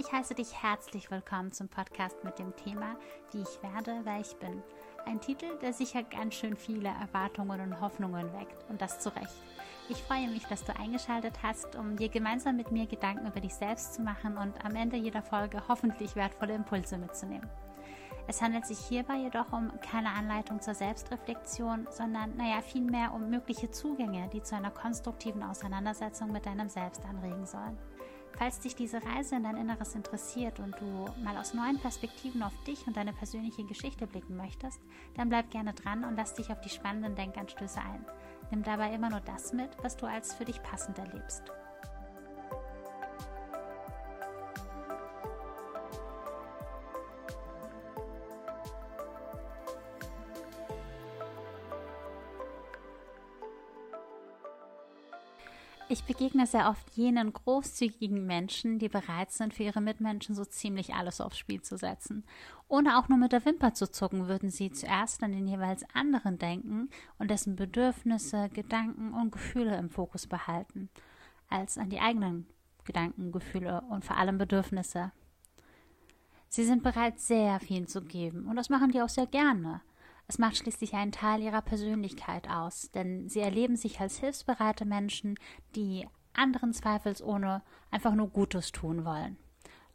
Ich heiße dich herzlich willkommen zum Podcast mit dem Thema Wie ich werde, wer ich bin. Ein Titel, der sicher ganz schön viele Erwartungen und Hoffnungen weckt und das zu Recht. Ich freue mich, dass du eingeschaltet hast, um dir gemeinsam mit mir Gedanken über dich selbst zu machen und am Ende jeder Folge hoffentlich wertvolle Impulse mitzunehmen. Es handelt sich hierbei jedoch um keine Anleitung zur Selbstreflexion, sondern naja, vielmehr um mögliche Zugänge, die zu einer konstruktiven Auseinandersetzung mit deinem Selbst anregen sollen. Falls dich diese Reise in dein Inneres interessiert und du mal aus neuen Perspektiven auf dich und deine persönliche Geschichte blicken möchtest, dann bleib gerne dran und lass dich auf die spannenden Denkanstöße ein. Nimm dabei immer nur das mit, was du als für dich passend erlebst. Ich begegne sehr oft jenen großzügigen Menschen, die bereit sind, für ihre Mitmenschen so ziemlich alles aufs Spiel zu setzen. Ohne auch nur mit der Wimper zu zucken, würden sie zuerst an den jeweils anderen denken und dessen Bedürfnisse, Gedanken und Gefühle im Fokus behalten, als an die eigenen Gedanken, Gefühle und vor allem Bedürfnisse. Sie sind bereit, sehr viel zu geben, und das machen die auch sehr gerne. Es macht schließlich einen Teil ihrer Persönlichkeit aus, denn sie erleben sich als hilfsbereite Menschen, die anderen zweifelsohne einfach nur Gutes tun wollen.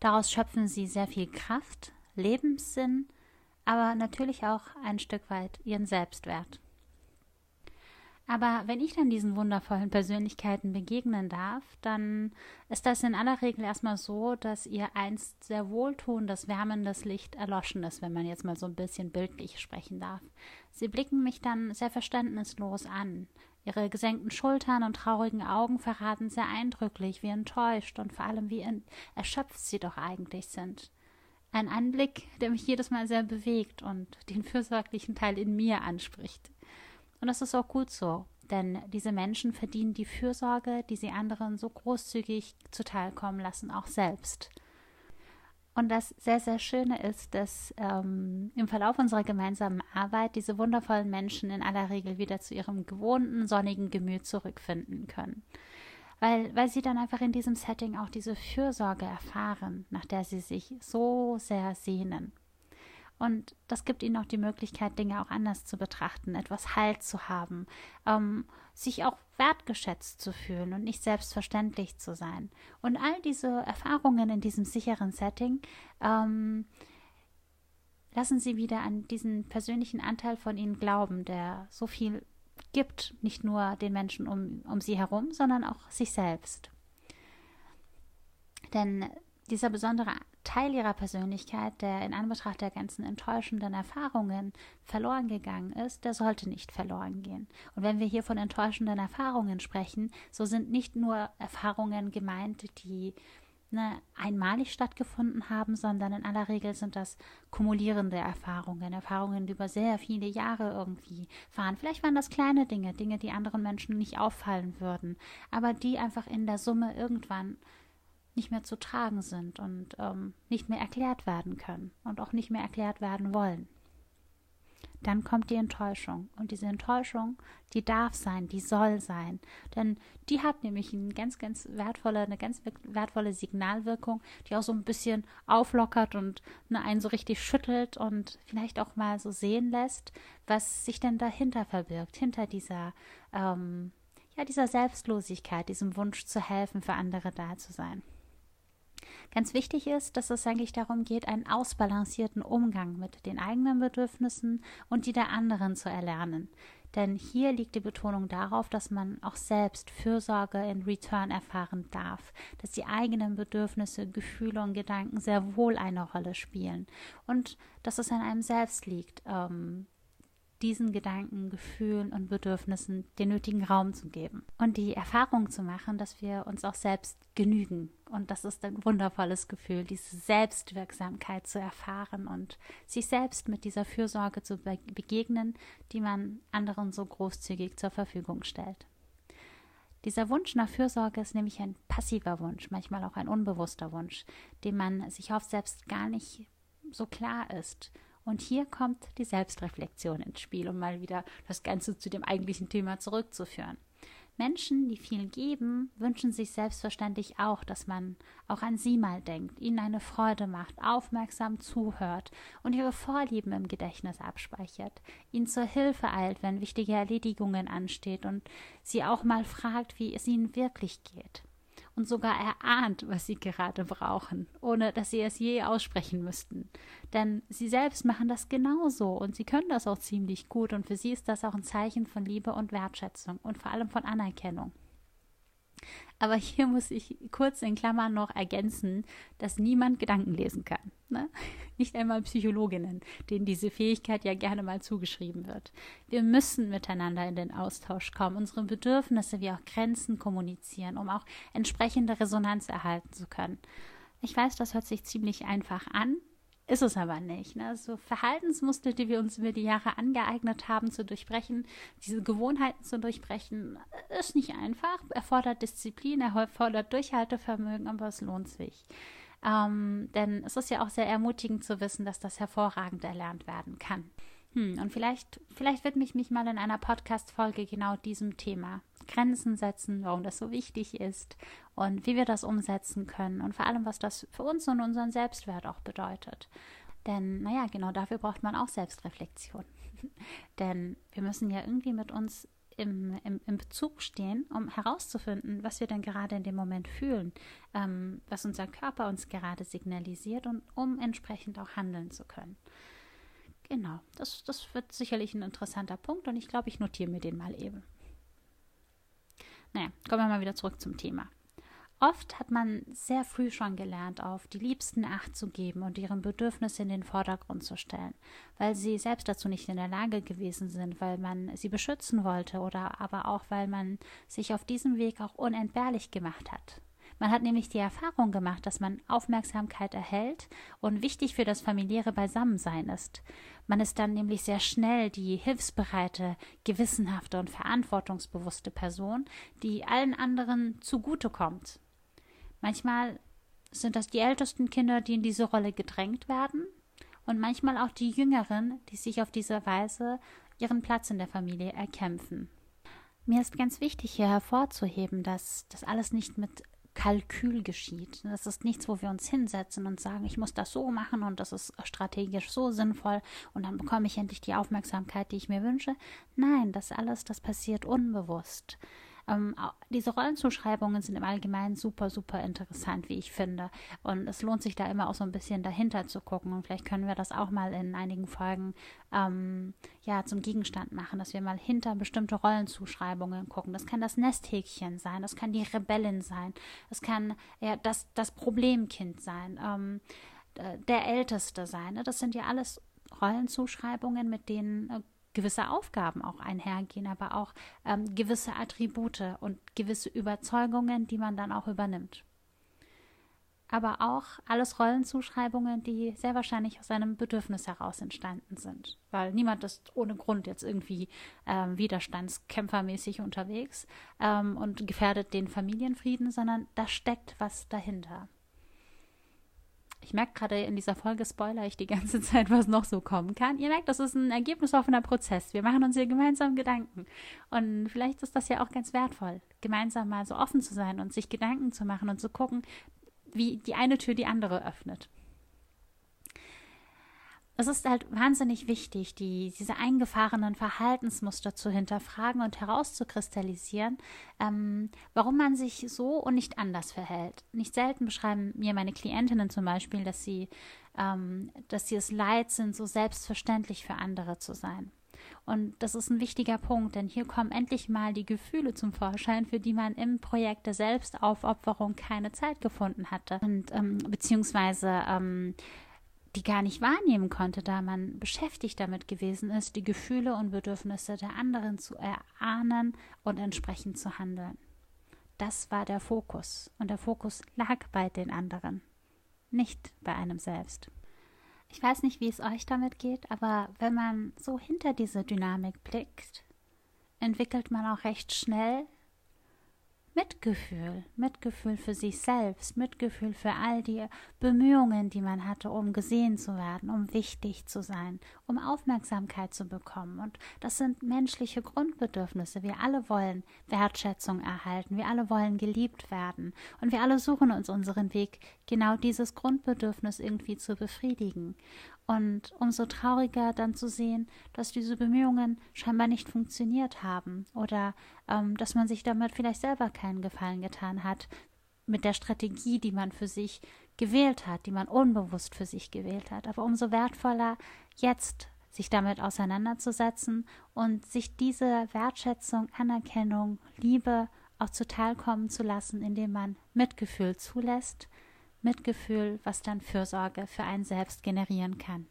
Daraus schöpfen sie sehr viel Kraft, Lebenssinn, aber natürlich auch ein Stück weit ihren Selbstwert. Aber wenn ich dann diesen wundervollen Persönlichkeiten begegnen darf, dann ist das in aller Regel erstmal so, dass ihr einst sehr wohltuendes, wärmendes Licht erloschen ist, wenn man jetzt mal so ein bisschen bildlich sprechen darf. Sie blicken mich dann sehr verständnislos an. Ihre gesenkten Schultern und traurigen Augen verraten sehr eindrücklich, wie enttäuscht und vor allem wie erschöpft sie doch eigentlich sind. Ein Anblick, der mich jedes Mal sehr bewegt und den fürsorglichen Teil in mir anspricht. Und das ist auch gut so, denn diese Menschen verdienen die Fürsorge, die sie anderen so großzügig zuteilkommen lassen, auch selbst. Und das sehr, sehr Schöne ist, dass ähm, im Verlauf unserer gemeinsamen Arbeit diese wundervollen Menschen in aller Regel wieder zu ihrem gewohnten, sonnigen Gemüt zurückfinden können. Weil, weil sie dann einfach in diesem Setting auch diese Fürsorge erfahren, nach der sie sich so sehr sehnen. Und das gibt ihnen auch die Möglichkeit, Dinge auch anders zu betrachten, etwas Halt zu haben, ähm, sich auch wertgeschätzt zu fühlen und nicht selbstverständlich zu sein. Und all diese Erfahrungen in diesem sicheren Setting ähm, lassen sie wieder an diesen persönlichen Anteil von ihnen glauben, der so viel gibt, nicht nur den Menschen um, um sie herum, sondern auch sich selbst. Denn dieser besondere Teil ihrer Persönlichkeit, der in Anbetracht der ganzen enttäuschenden Erfahrungen verloren gegangen ist, der sollte nicht verloren gehen. Und wenn wir hier von enttäuschenden Erfahrungen sprechen, so sind nicht nur Erfahrungen gemeint, die ne, einmalig stattgefunden haben, sondern in aller Regel sind das kumulierende Erfahrungen, Erfahrungen, die über sehr viele Jahre irgendwie fahren. Vielleicht waren das kleine Dinge, Dinge, die anderen Menschen nicht auffallen würden, aber die einfach in der Summe irgendwann nicht mehr zu tragen sind und ähm, nicht mehr erklärt werden können und auch nicht mehr erklärt werden wollen. Dann kommt die Enttäuschung. Und diese Enttäuschung, die darf sein, die soll sein. Denn die hat nämlich eine ganz, ganz wertvolle, eine ganz wertvolle Signalwirkung, die auch so ein bisschen auflockert und ne, einen so richtig schüttelt und vielleicht auch mal so sehen lässt, was sich denn dahinter verbirgt, hinter dieser, ähm, ja, dieser Selbstlosigkeit, diesem Wunsch zu helfen, für andere da zu sein. Ganz wichtig ist, dass es eigentlich darum geht, einen ausbalancierten Umgang mit den eigenen Bedürfnissen und die der anderen zu erlernen. Denn hier liegt die Betonung darauf, dass man auch selbst Fürsorge in Return erfahren darf, dass die eigenen Bedürfnisse, Gefühle und Gedanken sehr wohl eine Rolle spielen und dass es an einem selbst liegt, ähm, diesen Gedanken, Gefühlen und Bedürfnissen den nötigen Raum zu geben und die Erfahrung zu machen, dass wir uns auch selbst genügen. Und das ist ein wundervolles Gefühl, diese Selbstwirksamkeit zu erfahren und sich selbst mit dieser Fürsorge zu begegnen, die man anderen so großzügig zur Verfügung stellt. Dieser Wunsch nach Fürsorge ist nämlich ein passiver Wunsch, manchmal auch ein unbewusster Wunsch, dem man sich oft selbst gar nicht so klar ist und hier kommt die Selbstreflexion ins Spiel, um mal wieder das Ganze zu dem eigentlichen Thema zurückzuführen. Menschen, die viel geben, wünschen sich selbstverständlich auch, dass man auch an sie mal denkt, ihnen eine Freude macht, aufmerksam zuhört und ihre Vorlieben im Gedächtnis abspeichert, ihnen zur Hilfe eilt, wenn wichtige Erledigungen ansteht und sie auch mal fragt, wie es ihnen wirklich geht und sogar erahnt, was sie gerade brauchen, ohne dass sie es je aussprechen müssten. Denn sie selbst machen das genauso und sie können das auch ziemlich gut und für sie ist das auch ein Zeichen von Liebe und Wertschätzung und vor allem von Anerkennung. Aber hier muss ich kurz in Klammern noch ergänzen, dass niemand Gedanken lesen kann. Ne? Nicht einmal Psychologinnen, denen diese Fähigkeit ja gerne mal zugeschrieben wird. Wir müssen miteinander in den Austausch kommen, unsere Bedürfnisse wie auch Grenzen kommunizieren, um auch entsprechende Resonanz erhalten zu können. Ich weiß, das hört sich ziemlich einfach an, ist es aber nicht. Ne? So Verhaltensmuster, die wir uns über die Jahre angeeignet haben zu durchbrechen, diese Gewohnheiten zu durchbrechen, ist nicht einfach, erfordert Disziplin, erfordert Durchhaltevermögen, aber es lohnt sich. Ähm, denn es ist ja auch sehr ermutigend zu wissen, dass das hervorragend erlernt werden kann. Hm, und vielleicht, vielleicht widme ich mich mal in einer Podcast-Folge genau diesem Thema. Grenzen setzen, warum das so wichtig ist und wie wir das umsetzen können und vor allem, was das für uns und unseren Selbstwert auch bedeutet. Denn, naja, genau dafür braucht man auch Selbstreflexion. Denn wir müssen ja irgendwie mit uns im, im, im, Bezug stehen, um herauszufinden, was wir denn gerade in dem Moment fühlen, ähm, was unser Körper uns gerade signalisiert und um entsprechend auch handeln zu können. Genau, das, das wird sicherlich ein interessanter Punkt und ich glaube, ich notiere mir den mal eben. Naja, kommen wir mal wieder zurück zum Thema. Oft hat man sehr früh schon gelernt, auf die Liebsten Acht zu geben und ihren Bedürfnisse in den Vordergrund zu stellen, weil sie selbst dazu nicht in der Lage gewesen sind, weil man sie beschützen wollte oder aber auch weil man sich auf diesem Weg auch unentbehrlich gemacht hat. Man hat nämlich die Erfahrung gemacht, dass man Aufmerksamkeit erhält und wichtig für das familiäre Beisammensein ist. Man ist dann nämlich sehr schnell die hilfsbereite, gewissenhafte und verantwortungsbewusste Person, die allen anderen zugutekommt. Manchmal sind das die ältesten Kinder, die in diese Rolle gedrängt werden, und manchmal auch die Jüngeren, die sich auf diese Weise ihren Platz in der Familie erkämpfen. Mir ist ganz wichtig hier hervorzuheben, dass das alles nicht mit Kalkül geschieht. Das ist nichts, wo wir uns hinsetzen und sagen, ich muss das so machen und das ist strategisch so sinnvoll und dann bekomme ich endlich die Aufmerksamkeit, die ich mir wünsche. Nein, das alles, das passiert unbewusst. Ähm, diese Rollenzuschreibungen sind im Allgemeinen super, super interessant, wie ich finde. Und es lohnt sich da immer auch so ein bisschen dahinter zu gucken. Und vielleicht können wir das auch mal in einigen Folgen ähm, ja, zum Gegenstand machen, dass wir mal hinter bestimmte Rollenzuschreibungen gucken. Das kann das Nesthäkchen sein, das kann die Rebellin sein, das kann ja, das, das Problemkind sein, ähm, der Älteste sein. Ne? Das sind ja alles Rollenzuschreibungen, mit denen äh, gewisse Aufgaben auch einhergehen, aber auch ähm, gewisse Attribute und gewisse Überzeugungen, die man dann auch übernimmt. Aber auch alles Rollenzuschreibungen, die sehr wahrscheinlich aus einem Bedürfnis heraus entstanden sind. Weil niemand ist ohne Grund jetzt irgendwie ähm, widerstandskämpfermäßig unterwegs ähm, und gefährdet den Familienfrieden, sondern da steckt was dahinter. Ich merke gerade in dieser Folge spoiler ich die ganze Zeit, was noch so kommen kann. Ihr merkt, das ist ein ergebnisoffener Prozess. Wir machen uns hier gemeinsam Gedanken. Und vielleicht ist das ja auch ganz wertvoll, gemeinsam mal so offen zu sein und sich Gedanken zu machen und zu gucken, wie die eine Tür die andere öffnet es ist halt wahnsinnig wichtig, die, diese eingefahrenen Verhaltensmuster zu hinterfragen und herauszukristallisieren, ähm, warum man sich so und nicht anders verhält. Nicht selten beschreiben mir meine Klientinnen zum Beispiel, dass sie, ähm, dass sie es leid sind, so selbstverständlich für andere zu sein. Und das ist ein wichtiger Punkt, denn hier kommen endlich mal die Gefühle zum Vorschein, für die man im Projekt der Selbstaufopferung keine Zeit gefunden hatte. Und ähm, beziehungsweise ähm, die gar nicht wahrnehmen konnte, da man beschäftigt damit gewesen ist, die Gefühle und Bedürfnisse der anderen zu erahnen und entsprechend zu handeln. Das war der Fokus, und der Fokus lag bei den anderen, nicht bei einem selbst. Ich weiß nicht, wie es euch damit geht, aber wenn man so hinter diese Dynamik blickt, entwickelt man auch recht schnell Mitgefühl, Mitgefühl für sich selbst, Mitgefühl für all die Bemühungen, die man hatte, um gesehen zu werden, um wichtig zu sein, um Aufmerksamkeit zu bekommen. Und das sind menschliche Grundbedürfnisse. Wir alle wollen Wertschätzung erhalten, wir alle wollen geliebt werden und wir alle suchen uns unseren Weg, genau dieses Grundbedürfnis irgendwie zu befriedigen. Und umso trauriger dann zu sehen, dass diese Bemühungen scheinbar nicht funktioniert haben oder ähm, dass man sich damit vielleicht selber keinen Gefallen getan hat mit der Strategie, die man für sich gewählt hat, die man unbewusst für sich gewählt hat. Aber umso wertvoller jetzt sich damit auseinanderzusetzen und sich diese Wertschätzung, Anerkennung, Liebe auch zuteilkommen zu lassen, indem man Mitgefühl zulässt Mitgefühl, was dann Fürsorge für einen selbst generieren kann.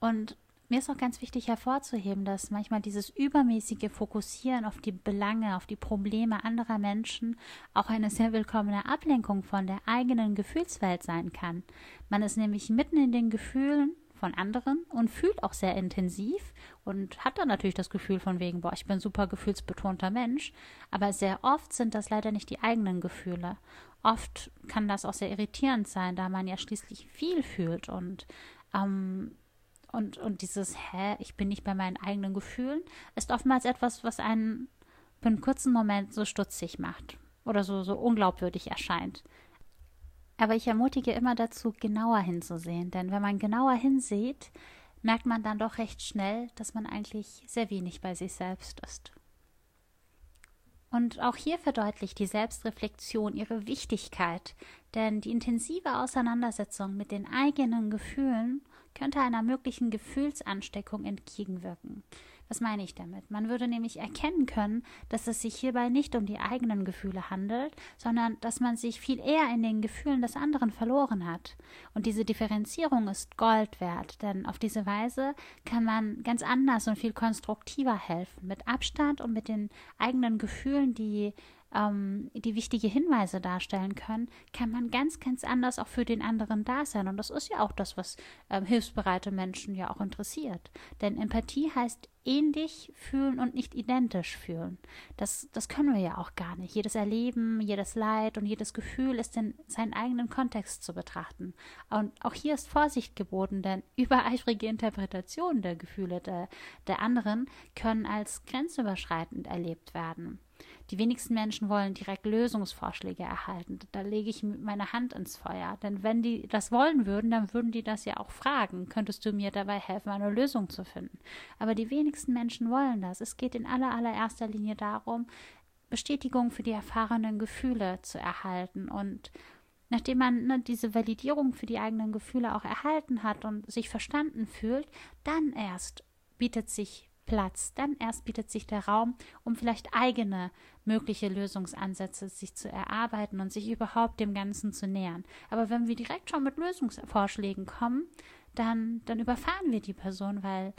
Und mir ist auch ganz wichtig hervorzuheben, dass manchmal dieses übermäßige Fokussieren auf die Belange, auf die Probleme anderer Menschen auch eine sehr willkommene Ablenkung von der eigenen Gefühlswelt sein kann. Man ist nämlich mitten in den Gefühlen von anderen und fühlt auch sehr intensiv und hat dann natürlich das Gefühl von wegen, boah, ich bin super gefühlsbetonter Mensch, aber sehr oft sind das leider nicht die eigenen Gefühle. Oft kann das auch sehr irritierend sein, da man ja schließlich viel fühlt und ähm, und, und dieses, hä, ich bin nicht bei meinen eigenen Gefühlen, ist oftmals etwas, was einen für einen kurzen Moment so stutzig macht oder so, so unglaubwürdig erscheint. Aber ich ermutige immer dazu, genauer hinzusehen, denn wenn man genauer hinsieht, merkt man dann doch recht schnell, dass man eigentlich sehr wenig bei sich selbst ist. Und auch hier verdeutlicht die Selbstreflexion ihre Wichtigkeit, denn die intensive Auseinandersetzung mit den eigenen Gefühlen könnte einer möglichen Gefühlsansteckung entgegenwirken. Was meine ich damit? Man würde nämlich erkennen können, dass es sich hierbei nicht um die eigenen Gefühle handelt, sondern dass man sich viel eher in den Gefühlen des anderen verloren hat. Und diese Differenzierung ist Gold wert, denn auf diese Weise kann man ganz anders und viel konstruktiver helfen, mit Abstand und mit den eigenen Gefühlen, die ähm, die wichtige Hinweise darstellen können, kann man ganz, ganz anders auch für den anderen da sein. Und das ist ja auch das, was ähm, hilfsbereite Menschen ja auch interessiert. Denn Empathie heißt ähnlich fühlen und nicht identisch fühlen. Das, das können wir ja auch gar nicht. Jedes Erleben, jedes Leid und jedes Gefühl ist in seinen eigenen Kontext zu betrachten. Und auch hier ist Vorsicht geboten, denn übereifrige Interpretationen der Gefühle der, der anderen können als grenzüberschreitend erlebt werden. Die wenigsten Menschen wollen direkt Lösungsvorschläge erhalten. Da lege ich meine Hand ins Feuer. Denn wenn die das wollen würden, dann würden die das ja auch fragen. Könntest du mir dabei helfen, eine Lösung zu finden? Aber die wenigsten Menschen wollen das. Es geht in aller, allererster Linie darum, Bestätigung für die erfahrenen Gefühle zu erhalten und nachdem man ne, diese Validierung für die eigenen Gefühle auch erhalten hat und sich verstanden fühlt, dann erst bietet sich Platz. Dann erst bietet sich der Raum, um vielleicht eigene mögliche Lösungsansätze sich zu erarbeiten und sich überhaupt dem Ganzen zu nähern. Aber wenn wir direkt schon mit Lösungsvorschlägen kommen, dann, dann überfahren wir die Person, weil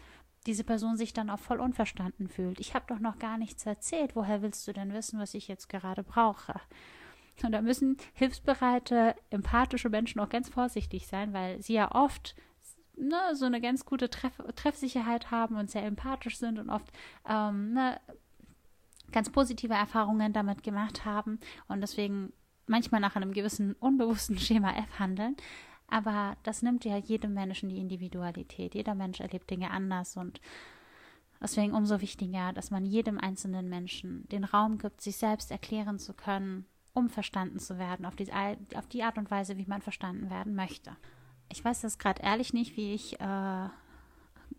diese Person sich dann auch voll unverstanden fühlt. Ich habe doch noch gar nichts erzählt. Woher willst du denn wissen, was ich jetzt gerade brauche? Und da müssen hilfsbereite, empathische Menschen auch ganz vorsichtig sein, weil sie ja oft ne, so eine ganz gute Treff Treffsicherheit haben und sehr empathisch sind und oft ähm, ne, ganz positive Erfahrungen damit gemacht haben und deswegen manchmal nach einem gewissen unbewussten Schema F handeln. Aber das nimmt ja jedem Menschen die Individualität. Jeder Mensch erlebt Dinge anders und deswegen umso wichtiger, dass man jedem einzelnen Menschen den Raum gibt, sich selbst erklären zu können, um verstanden zu werden, auf die, auf die Art und Weise, wie man verstanden werden möchte ich weiß das gerade ehrlich nicht, wie ich äh,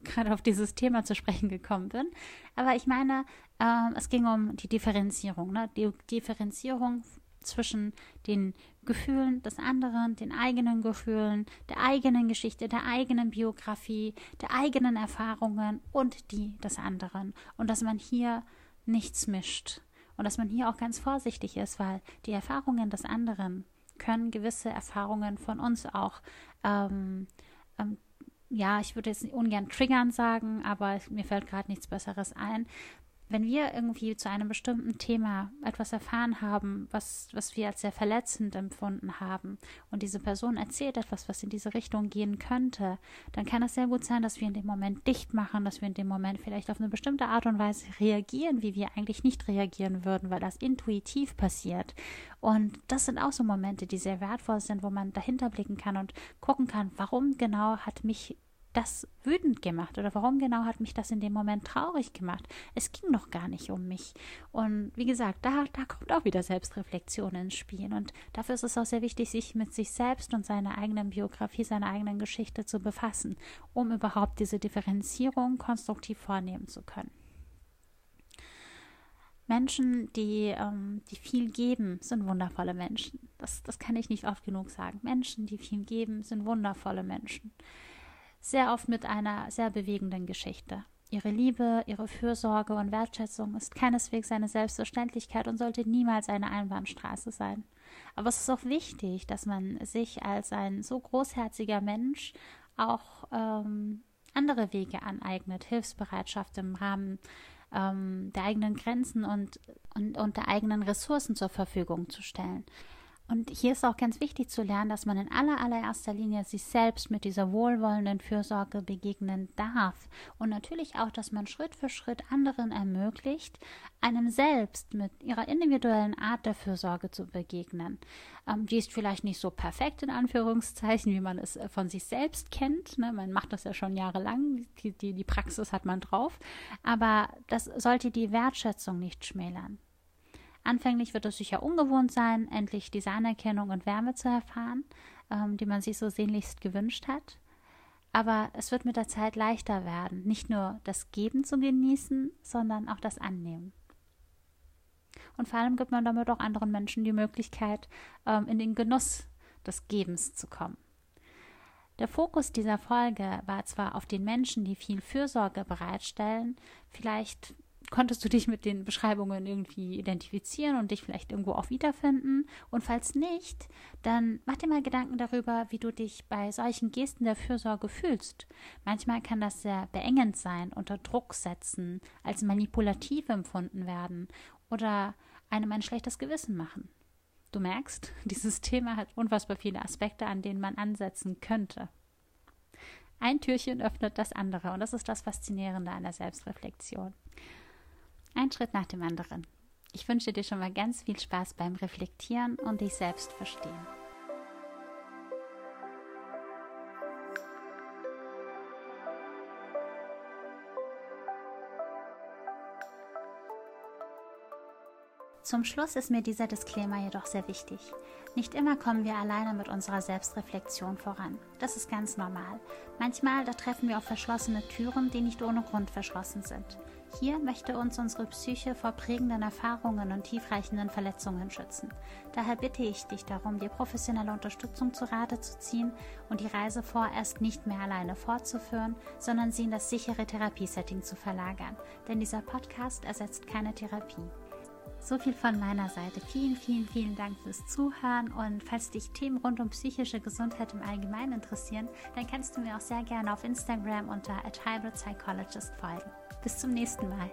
gerade auf dieses Thema zu sprechen gekommen bin. Aber ich meine, äh, es ging um die Differenzierung, ne? die Differenzierung zwischen den Gefühlen des anderen, den eigenen Gefühlen, der eigenen Geschichte, der eigenen Biografie, der eigenen Erfahrungen und die des anderen. Und dass man hier nichts mischt. Und dass man hier auch ganz vorsichtig ist, weil die Erfahrungen des anderen können gewisse Erfahrungen von uns auch, ähm, ähm, ja, ich würde jetzt ungern triggern sagen, aber mir fällt gerade nichts Besseres ein. Wenn wir irgendwie zu einem bestimmten Thema etwas erfahren haben, was, was wir als sehr verletzend empfunden haben, und diese Person erzählt etwas, was in diese Richtung gehen könnte, dann kann es sehr gut sein, dass wir in dem Moment dicht machen, dass wir in dem Moment vielleicht auf eine bestimmte Art und Weise reagieren, wie wir eigentlich nicht reagieren würden, weil das intuitiv passiert. Und das sind auch so Momente, die sehr wertvoll sind, wo man dahinter blicken kann und gucken kann, warum genau hat mich das wütend gemacht oder warum genau hat mich das in dem Moment traurig gemacht? Es ging doch gar nicht um mich. Und wie gesagt, da, da kommt auch wieder Selbstreflexion ins Spiel. Und dafür ist es auch sehr wichtig, sich mit sich selbst und seiner eigenen Biografie, seiner eigenen Geschichte zu befassen, um überhaupt diese Differenzierung konstruktiv vornehmen zu können. Menschen, die, ähm, die viel geben, sind wundervolle Menschen. Das, das kann ich nicht oft genug sagen. Menschen, die viel geben, sind wundervolle Menschen sehr oft mit einer sehr bewegenden Geschichte. Ihre Liebe, ihre Fürsorge und Wertschätzung ist keineswegs eine Selbstverständlichkeit und sollte niemals eine Einbahnstraße sein. Aber es ist auch wichtig, dass man sich als ein so großherziger Mensch auch ähm, andere Wege aneignet, Hilfsbereitschaft im Rahmen ähm, der eigenen Grenzen und, und, und der eigenen Ressourcen zur Verfügung zu stellen. Und hier ist auch ganz wichtig zu lernen, dass man in aller allererster Linie sich selbst mit dieser wohlwollenden Fürsorge begegnen darf. Und natürlich auch, dass man Schritt für Schritt anderen ermöglicht, einem selbst mit ihrer individuellen Art der Fürsorge zu begegnen. Ähm, die ist vielleicht nicht so perfekt in Anführungszeichen, wie man es von sich selbst kennt. Ne? Man macht das ja schon jahrelang, die, die, die Praxis hat man drauf. Aber das sollte die Wertschätzung nicht schmälern. Anfänglich wird es sicher ungewohnt sein, endlich diese Anerkennung und Wärme zu erfahren, ähm, die man sich so sehnlichst gewünscht hat. Aber es wird mit der Zeit leichter werden, nicht nur das Geben zu genießen, sondern auch das Annehmen. Und vor allem gibt man damit auch anderen Menschen die Möglichkeit, ähm, in den Genuss des Gebens zu kommen. Der Fokus dieser Folge war zwar auf den Menschen, die viel Fürsorge bereitstellen, vielleicht konntest du dich mit den Beschreibungen irgendwie identifizieren und dich vielleicht irgendwo auch wiederfinden? Und falls nicht, dann mach dir mal Gedanken darüber, wie du dich bei solchen Gesten der Fürsorge fühlst. Manchmal kann das sehr beengend sein, unter Druck setzen, als manipulativ empfunden werden oder einem ein schlechtes Gewissen machen. Du merkst, dieses Thema hat unfassbar viele Aspekte, an denen man ansetzen könnte. Ein Türchen öffnet das andere und das ist das Faszinierende an der Selbstreflexion. Ein Schritt nach dem anderen. Ich wünsche dir schon mal ganz viel Spaß beim Reflektieren und dich selbst verstehen. Zum Schluss ist mir dieser Disclaimer jedoch sehr wichtig. Nicht immer kommen wir alleine mit unserer Selbstreflexion voran. Das ist ganz normal. Manchmal da treffen wir auf verschlossene Türen, die nicht ohne Grund verschlossen sind. Hier möchte uns unsere Psyche vor prägenden Erfahrungen und tiefreichenden Verletzungen schützen. Daher bitte ich dich darum, dir professionelle Unterstützung zu Rate zu ziehen und die Reise vorerst nicht mehr alleine fortzuführen, sondern sie in das sichere Therapiesetting zu verlagern. Denn dieser Podcast ersetzt keine Therapie. So viel von meiner Seite. Vielen, vielen, vielen Dank fürs Zuhören. Und falls dich Themen rund um psychische Gesundheit im Allgemeinen interessieren, dann kannst du mir auch sehr gerne auf Instagram unter A Tribal Psychologist folgen. Bis zum nächsten Mal.